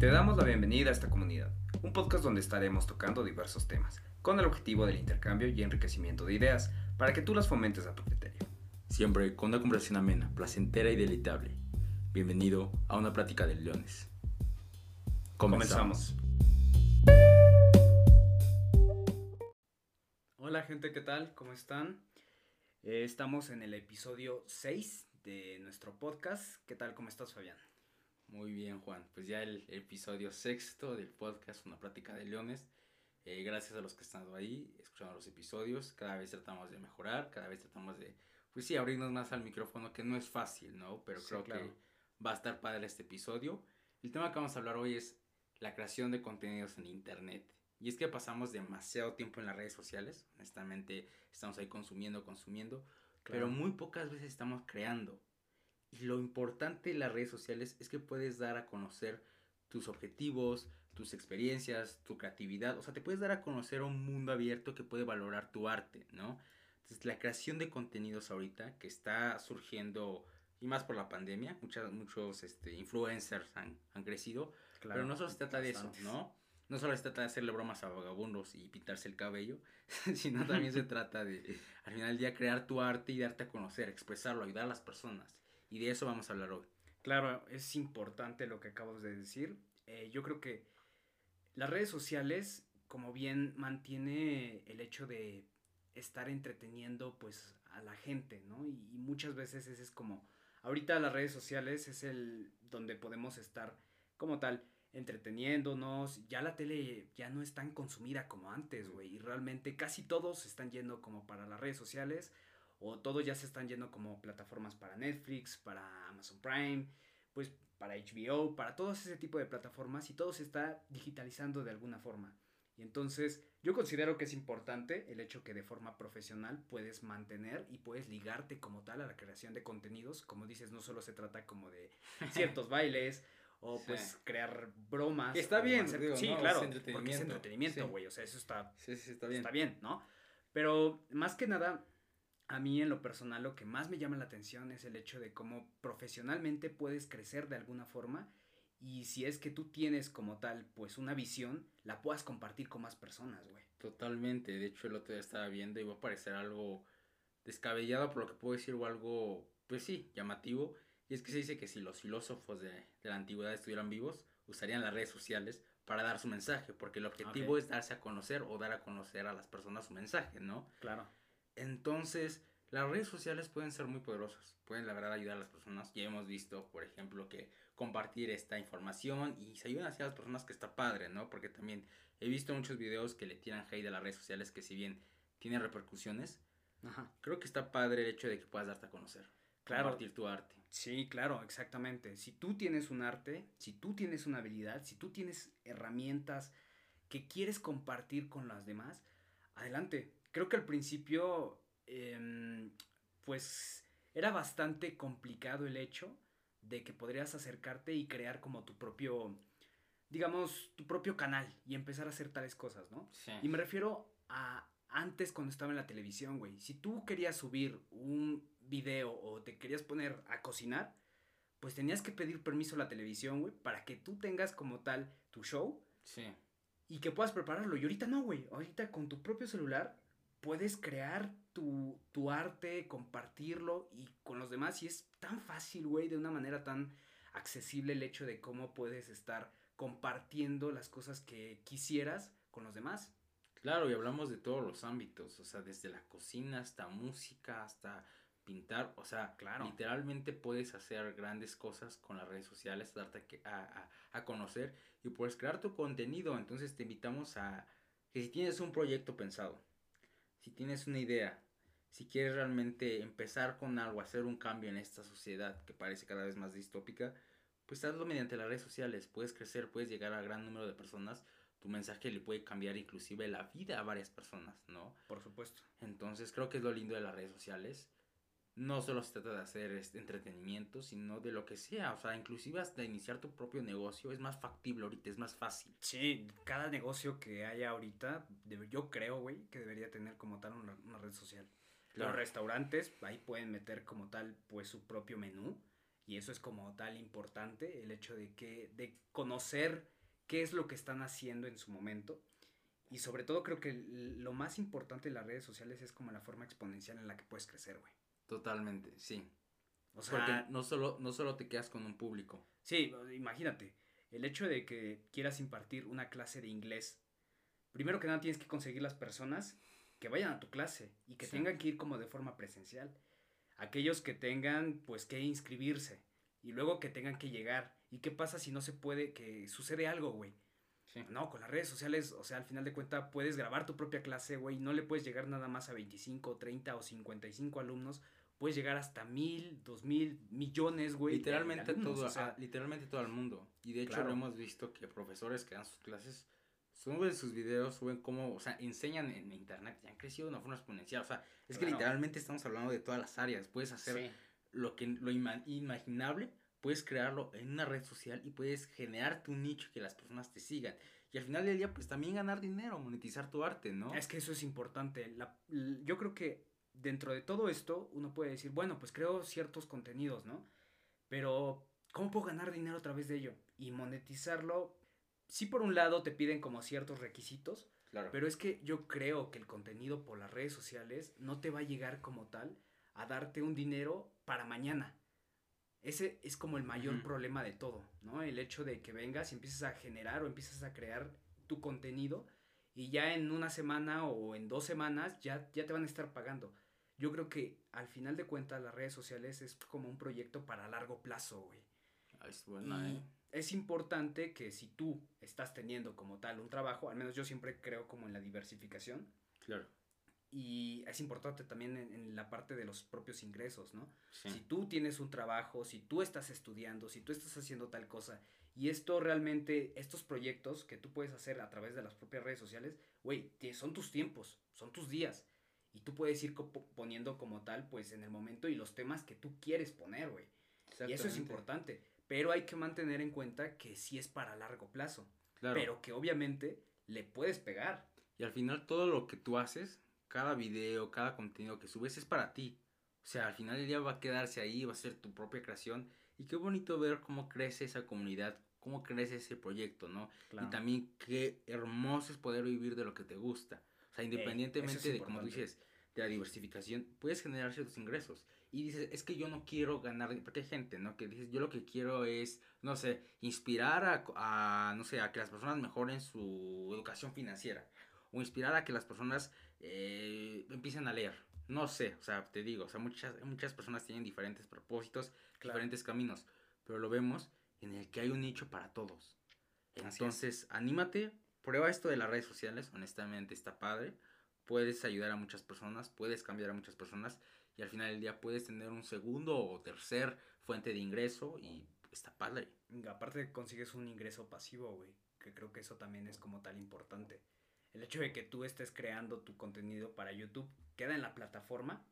Te damos la bienvenida a esta comunidad, un podcast donde estaremos tocando diversos temas, con el objetivo del intercambio y enriquecimiento de ideas, para que tú las fomentes a tu criterio. Siempre con una conversación amena, placentera y deleitable. Bienvenido a una plática de leones. Comenzamos. Hola gente, ¿qué tal? ¿Cómo están? Eh, estamos en el episodio 6 de nuestro podcast. ¿Qué tal? ¿Cómo estás, Fabián? Muy bien, Juan. Pues ya el episodio sexto del podcast Una Plática de Leones. Eh, gracias a los que están ahí, escuchando los episodios. Cada vez tratamos de mejorar, cada vez tratamos de, pues sí, abrirnos más al micrófono, que no es fácil, ¿no? Pero creo que va a estar padre este episodio. El tema que vamos a hablar hoy es la creación de contenidos en Internet. Y es que pasamos demasiado tiempo en las redes sociales. Honestamente, estamos ahí consumiendo, consumiendo. Pero muy pocas veces estamos creando. Y lo importante de las redes sociales es que puedes dar a conocer tus objetivos, tus experiencias, tu creatividad. O sea, te puedes dar a conocer un mundo abierto que puede valorar tu arte, ¿no? Entonces, la creación de contenidos ahorita que está surgiendo, y más por la pandemia, muchas, muchos este, influencers han, han crecido. pero no solo se trata de eso, ¿no? No solo se trata de hacerle bromas a vagabundos y pintarse el cabello, sino también se trata de, al final del día, crear tu arte y darte a conocer, expresarlo, ayudar a las personas. Y de eso vamos a hablar hoy. Claro, es importante lo que acabas de decir. Eh, yo creo que las redes sociales, como bien mantiene el hecho de estar entreteniendo pues a la gente, ¿no? Y, y, muchas veces ese es como, ahorita las redes sociales es el donde podemos estar como tal entreteniéndonos, ya la tele ya no es tan consumida como antes, güey, y realmente casi todos están yendo como para las redes sociales o todos ya se están yendo como plataformas para Netflix, para Amazon Prime, pues para HBO, para todo ese tipo de plataformas y todo se está digitalizando de alguna forma. Y entonces yo considero que es importante el hecho que de forma profesional puedes mantener y puedes ligarte como tal a la creación de contenidos. Como dices, no solo se trata como de ciertos bailes o pues crear bromas. está bien, sí, claro, porque es entretenimiento, güey, o sea, eso está, está bien. está bien, ¿no? Pero más que nada, a mí en lo personal lo que más me llama la atención es el hecho de cómo profesionalmente puedes crecer de alguna forma y si es que tú tienes como tal pues una visión, la puedas compartir con más personas, güey. Totalmente, de hecho el otro día estaba viendo y va a parecer algo descabellado por lo que puedo decir o algo pues sí, llamativo. Y es que se dice que si los filósofos de, la antigüedad estuvieran vivos, usarían las redes sociales para dar su mensaje, porque el objetivo es darse a conocer o dar a conocer a las personas su mensaje, ¿no? Claro. Entonces, las redes sociales pueden ser muy poderosas, pueden la verdad ayudar a las personas. Ya hemos visto, por ejemplo, que compartir esta información y se ayudan hacia las personas que está padre, ¿no? Porque también he visto muchos videos que le tiran hate a las redes sociales que si bien tienen repercusiones, creo que está padre el hecho de que puedas darte a conocer. Claro. Compartir tu arte. Sí, claro, exactamente. Si tú tienes un arte, si tú tienes una habilidad, si tú tienes herramientas que quieres compartir con las demás, adelante creo que al principio, em, pues era bastante complicado el hecho de que podrías acercarte y crear como tu propio, digamos, tu propio canal y empezar a hacer tales cosas, ¿no? Sí. Y me refiero a antes cuando estaba en la televisión, güey. Si tú querías subir un video o te querías poner a cocinar, pues tenías que pedir permiso a la televisión, güey, para que tú tengas como tal tu show. Sí. Y que puedas prepararlo. Y ahorita no, güey. Ahorita con tu propio celular puedes crear tu, arte, compartirlo y con los demás. Y es tan fácil, güey, de una manera tan accesible el hecho de cómo puedes estar compartiendo las cosas que quisieras con los demás. Claro, y hablamos de todos los ámbitos, o sea, desde la cocina hasta música, hasta pintar, o sea, claro. literalmente puedes hacer grandes cosas con las redes sociales, darte a, a, conocer y puedes crear tu contenido. Entonces te invitamos a que si tienes un proyecto pensado, si tienes una idea, si quieres realmente empezar con algo, hacer un cambio en esta sociedad que parece cada vez más distópica, pues hazlo mediante las redes sociales. Puedes crecer, puedes llegar a gran número de personas. Tu mensaje le puede cambiar inclusive la vida a varias personas, ¿no? Por supuesto. Entonces creo que es lo lindo de las redes sociales. No solo se trata de hacer este entretenimiento, sino de lo que sea. O sea, inclusive hasta iniciar tu propio negocio es más factible ahorita, es más fácil. Sí, cada negocio que haya ahorita, yo creo, güey, que debería tener como tal una, red social. Los restaurantes, ahí pueden meter como tal, pues, su propio menú Y eso es como tal importante, el hecho de que, de conocer qué es lo que están haciendo en su momento. Y sobre todo creo que lo más importante de las redes sociales es como la forma exponencial en la que puedes crecer, güey. Totalmente, sí. O sea, Porque no solo, no solo te quedas con un público. Sí, imagínate, el hecho de que quieras impartir una clase de inglés, primero que nada tienes que conseguir las personas que vayan a tu clase y que tengan que ir como de forma presencial. Aquellos que tengan pues que inscribirse y luego que tengan que llegar. ¿Y qué pasa si no se puede, que sucede algo, güey? No, con las redes sociales, o sea, al final de cuentas puedes grabar tu propia clase, güey, no le puedes llegar nada más a 25, 30 o 55 alumnos, puedes llegar hasta mil, dos mil, millones, güey. Literalmente todo, literalmente todo el mundo. Y de hecho lo hemos visto que profesores que dan sus clases suben sus videos, suben cómo, o sea, enseñan en internet, ya han crecido de una forma exponencial. O sea, es que literalmente estamos hablando de todas las áreas. Puedes hacer lo que lo imaginable, puedes crearlo en una red social y puedes generarte un nicho que las personas te sigan. Y al final del día, pues también ganar dinero, monetizar tu arte, ¿no? Es que eso es importante. La, yo creo que dentro de todo esto, uno puede decir, bueno, pues creo ciertos contenidos, ¿no? Pero, ¿cómo puedo ganar dinero a través de ello? Y monetizarlo, sí por un lado te piden como ciertos requisitos, claro. pero es que yo creo que el contenido por las redes sociales no te va a llegar como tal a darte un dinero para mañana. Ese es como el mayor problema de todo, ¿no? El hecho de que vengas y empieces a generar o empieces a crear tu contenido y ya en una semana o en dos semanas ya, ya te van a estar pagando. Yo creo que al final de cuentas las redes sociales es como un proyecto para largo plazo, güey. Ah, es buena, ¿eh? Es importante que si tú estás teniendo como tal un trabajo, al menos yo siempre creo como en la diversificación. Claro. Y es importante también en, la parte de los propios ingresos, ¿no? Si tú tienes un trabajo, si tú estás estudiando, si tú estás haciendo tal cosa, y esto realmente, estos proyectos que tú puedes hacer a través de las propias redes sociales, güey, son tus tiempos, son tus días. Y tú puedes ir poniendo como tal, pues en el momento y los temas que tú quieres poner, güey. Y eso es importante. Pero hay que mantener en cuenta que sí es para largo plazo. Claro. Pero que obviamente le puedes pegar. Y al final todo lo que tú haces cada video, cada contenido que subes es para ti. O sea, al final del día va a quedarse ahí, va a ser tu propia creación. Y qué bonito ver cómo crece esa comunidad, cómo crece ese proyecto, ¿no? Y también qué hermoso es poder vivir de lo que te gusta. O sea, independientemente de, como dices, de la diversificación, puedes generar ciertos ingresos. Y dices, es que yo no quiero ganar, porque hay gente, ¿no? Que dices, yo lo que quiero es, no sé, inspirar a, a no sé, a que las personas mejoren su educación financiera. O inspirar a que las personas eh, empiecen a leer. No sé, o sea, te digo, o sea, muchas, muchas personas tienen diferentes propósitos, diferentes caminos, pero lo vemos en el que hay un nicho para todos. Entonces, anímate, prueba esto de las redes sociales, honestamente está padre, puedes ayudar a muchas personas, puedes cambiar a muchas personas y al final del día puedes tener un segundo o tercer fuente de ingreso y está padre. Aparte consigues un ingreso pasivo, güey, que creo que eso también es como tal importante el hecho de que tú estés creando tu contenido para YouTube queda en la plataforma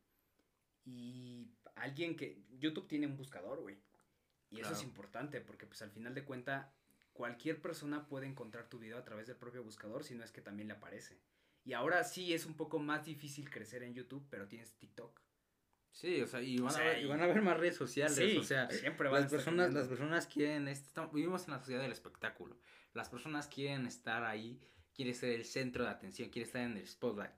y alguien que YouTube tiene un buscador, güey. Y eso es importante porque pues al final de cuenta cualquier persona puede encontrar tu video a través del propio buscador si no es que también le aparece. Y ahora sí es un poco más difícil crecer en YouTube, pero tienes TikTok. Sí, o sea, y van, a, ver, van a ver más redes sociales, sí, o sea, siempre las personas, las personas quieren, vivimos en la sociedad del espectáculo. Las personas quieren estar ahí quiere ser el centro de atención, quiere estar en el spotlight.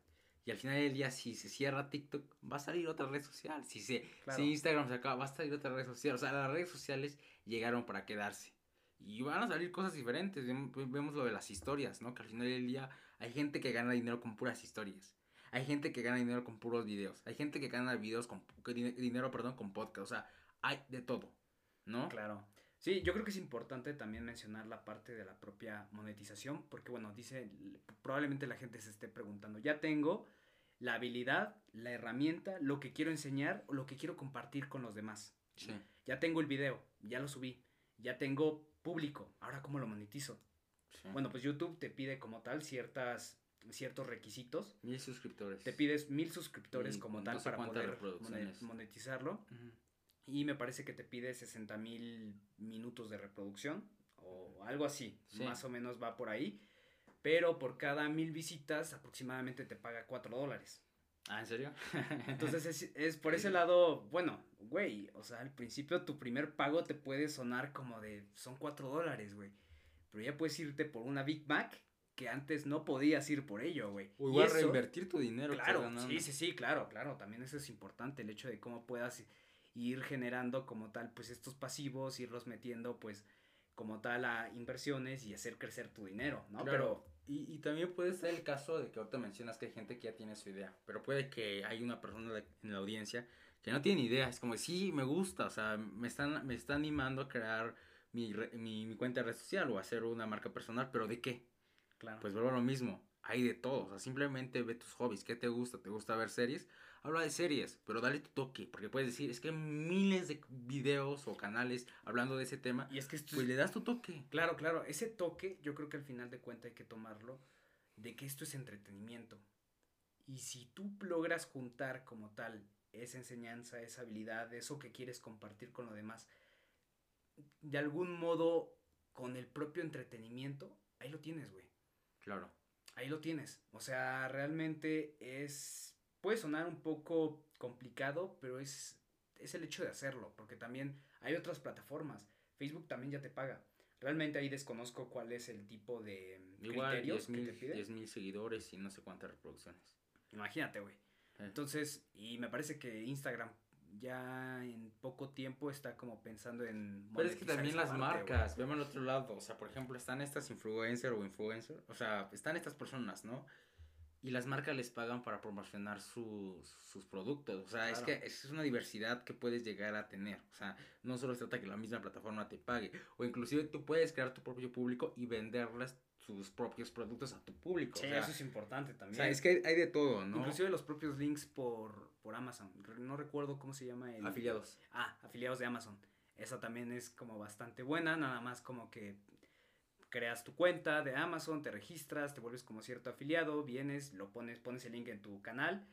Y al final del día, si se cierra TikTok, va a salir otra red social. Si, se, si Instagram se acaba, va a salir otra red social. O sea, las redes sociales llegaron para quedarse. Y van a salir cosas diferentes. Vemos lo de las historias, ¿no? Que al final del día hay gente que gana dinero con puras historias. Hay gente que gana dinero con puros videos. Hay gente que gana videos con dinero, perdón, con podcast. O sea, hay de todo, ¿no? Claro. Sí, yo creo que es importante también mencionar la parte de la propia monetización, porque bueno, dice, probablemente la gente se esté preguntando, ya tengo la habilidad, la herramienta, lo que quiero enseñar o lo que quiero compartir con los demás. Sí. Ya tengo el video, ya lo subí, ya tengo público, ahora cómo lo monetizo. Bueno, pues YouTube te pide como tal ciertas ciertos requisitos. Mil suscriptores. Te pides mil suscriptores como tal para poder monetizarlo y me parece que te pide 60 mil minutos de reproducción o algo así, más o menos va por ahí, pero por cada mil visitas aproximadamente te paga 4 dólares. Ah, ¿en serio? Entonces es, es, por ese lado, bueno, güey, o sea, al principio tu primer pago te puede sonar como de, son cuatro dólares, güey. Pero ya puedes irte por una Big Mac que antes no podías ir por ello, güey. O igual reinvertir tu dinero. Claro, sí, sí, sí, claro, claro. También eso es importante, el hecho de cómo puedas ir generando como tal, pues estos pasivos, irlos metiendo, pues como tal a inversiones y hacer crecer tu dinero, ¿no? Pero y, y, también puede ser el caso de que ahorita mencionas que hay gente que ya tiene su idea, pero puede que hay una persona en la audiencia que no tiene idea, es como, sí, me gusta, o sea, me están, me está animando a crear mi, mi, mi cuenta de red social o hacer una marca personal, pero ¿de qué? Claro. Pues vuelvo a lo mismo, hay de todo, o sea, simplemente ve tus hobbies, ¿qué te gusta? ¿Te gusta ver series? Habla de series, pero dale tu toque, porque puedes decir, es que hay miles de videos o canales hablando de ese tema, y es que esto pues le das tu toque. Claro, claro, ese toque yo creo que al final de cuentas hay que tomarlo de que esto es entretenimiento. Y si tú logras juntar como tal esa enseñanza, esa habilidad, eso que quieres compartir con lo demás, de algún modo con el propio entretenimiento, ahí lo tienes, güey. Claro. Ahí lo tienes. O sea, realmente es... Puede sonar un poco complicado, pero es, es el hecho de hacerlo, porque también hay otras plataformas. Facebook también ya te paga. Realmente ahí desconozco cuál es el tipo de Igual, criterios que te pide. 10 mil seguidores y no sé cuántas reproducciones. Imagínate, güey. Eh. Entonces, y me parece que Instagram ya en poco tiempo está como pensando en... Pero es que también las marcas, vemos al otro lado, o sea, por ejemplo, están estas influencers o influencers, o sea, están estas personas, ¿no? Y las marcas les pagan para promocionar sus, sus productos, o sea, es que es una diversidad que puedes llegar a tener, o sea, no solo se trata que la misma plataforma te pague, o inclusive tú puedes crear tu propio público y venderlas sus propios productos a tu público. Sí, eso es importante también. O sea, es que hay, de todo, ¿no? Inclusive los propios links por, por Amazon. No recuerdo cómo se llama el... Afiliados. Ah, afiliados de Amazon. Esa también es como bastante buena, nada más como que creas tu cuenta de Amazon, te registras, te vuelves como cierto afiliado, vienes, lo pones, pones el link en tu canal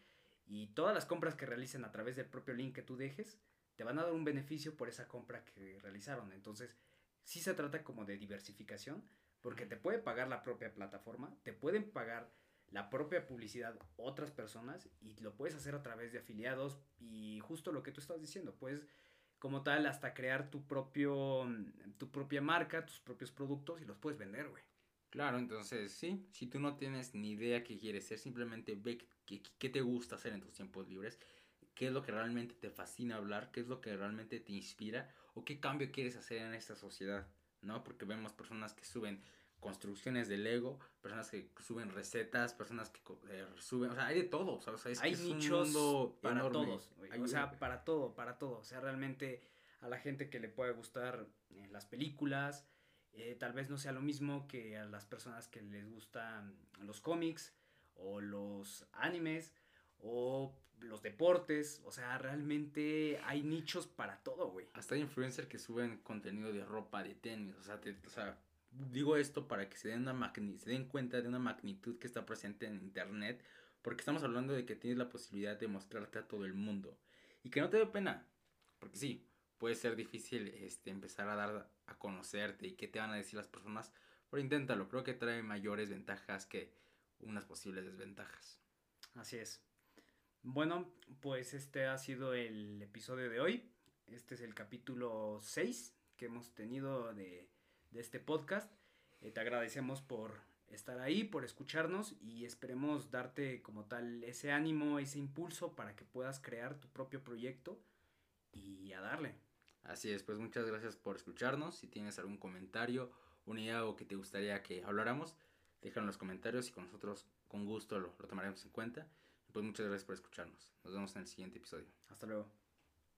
y todas las compras que realicen a través del propio link que tú dejes, te van a dar un beneficio por esa compra que realizaron. Entonces, sí se trata como de diversificación, porque te puede pagar la propia plataforma, te pueden pagar la propia publicidad otras personas y lo puedes hacer a través de afiliados y justo lo que tú estás diciendo, puedes como tal hasta crear tu propio tu propia marca, tus propios productos y los puedes vender, güey. Claro, entonces sí, si tú no tienes ni idea qué quieres ser, simplemente ve qué, qué te gusta hacer en tus tiempos libres, qué es lo que realmente te fascina hablar, qué es lo que realmente te inspira o qué cambio quieres hacer en esta sociedad. ¿No? Porque vemos personas que suben construcciones de Lego, personas que suben recetas, personas que eh, suben, o sea, hay de todo, o sea, es, hay nichos para todos, o sea, para todo, para todo, o sea, realmente a la gente que le puede gustar eh, las películas, eh, tal vez no sea lo mismo que a las personas que les gustan los cómics o los animes o los deportes, o sea, realmente hay nichos para todo, güey. Hasta hay influencers que suben contenido de ropa, de tenis, o sea, o sea digo esto para que se den, una se den cuenta de una magnitud que está presente en internet, porque estamos hablando de que tienes la posibilidad de mostrarte a todo el mundo y que no te dé pena, porque sí, puede ser difícil este, empezar a dar a conocerte y qué te van a decir las personas, pero inténtalo, creo que trae mayores ventajas que unas posibles desventajas. Así es. Bueno, pues este ha sido el episodio de hoy. Este es el capítulo 6 que hemos tenido de, este podcast. Eh, te agradecemos por estar ahí, por escucharnos y esperemos darte como tal ese ánimo, ese impulso para que puedas crear tu propio proyecto y a darle. Así es, pues muchas gracias por escucharnos. Si tienes algún comentario, una idea o que te gustaría que habláramos, déjalo en los comentarios y con nosotros con gusto lo tomaremos en cuenta. Pues muchas gracias por escucharnos. Nos vemos en el siguiente episodio. Hasta luego.